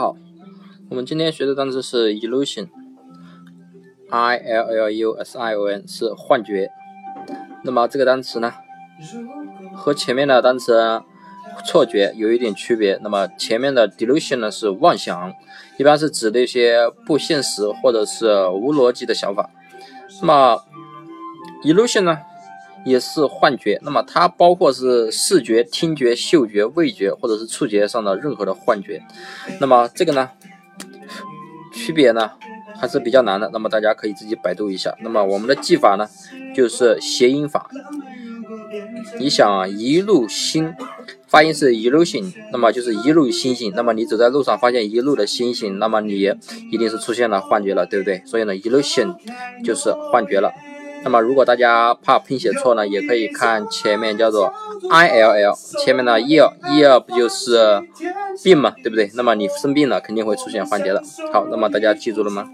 好，我们今天学的单词是 illusion，i l l u s i o n 是幻觉。那么这个单词呢，和前面的单词错觉有一点区别。那么前面的 delusion 呢是妄想，一般是指那些不现实或者是无逻辑的想法。那么 illusion 呢？也是幻觉，那么它包括是视觉、听觉、嗅觉、味觉或者是触觉上的任何的幻觉。那么这个呢，区别呢还是比较难的。那么大家可以自己百度一下。那么我们的记法呢，就是谐音法。你想啊，一路星，发音是 illusion，那么就是一路星星。那么你走在路上发现一路的星星，那么你一定是出现了幻觉了，对不对？所以呢，illusion 就是幻觉了。那么，如果大家怕拼写错呢，也可以看前面叫做 I L L，前面的 ill，ill 不就是病嘛，对不对？那么你生病了，肯定会出现幻觉的。好，那么大家记住了吗？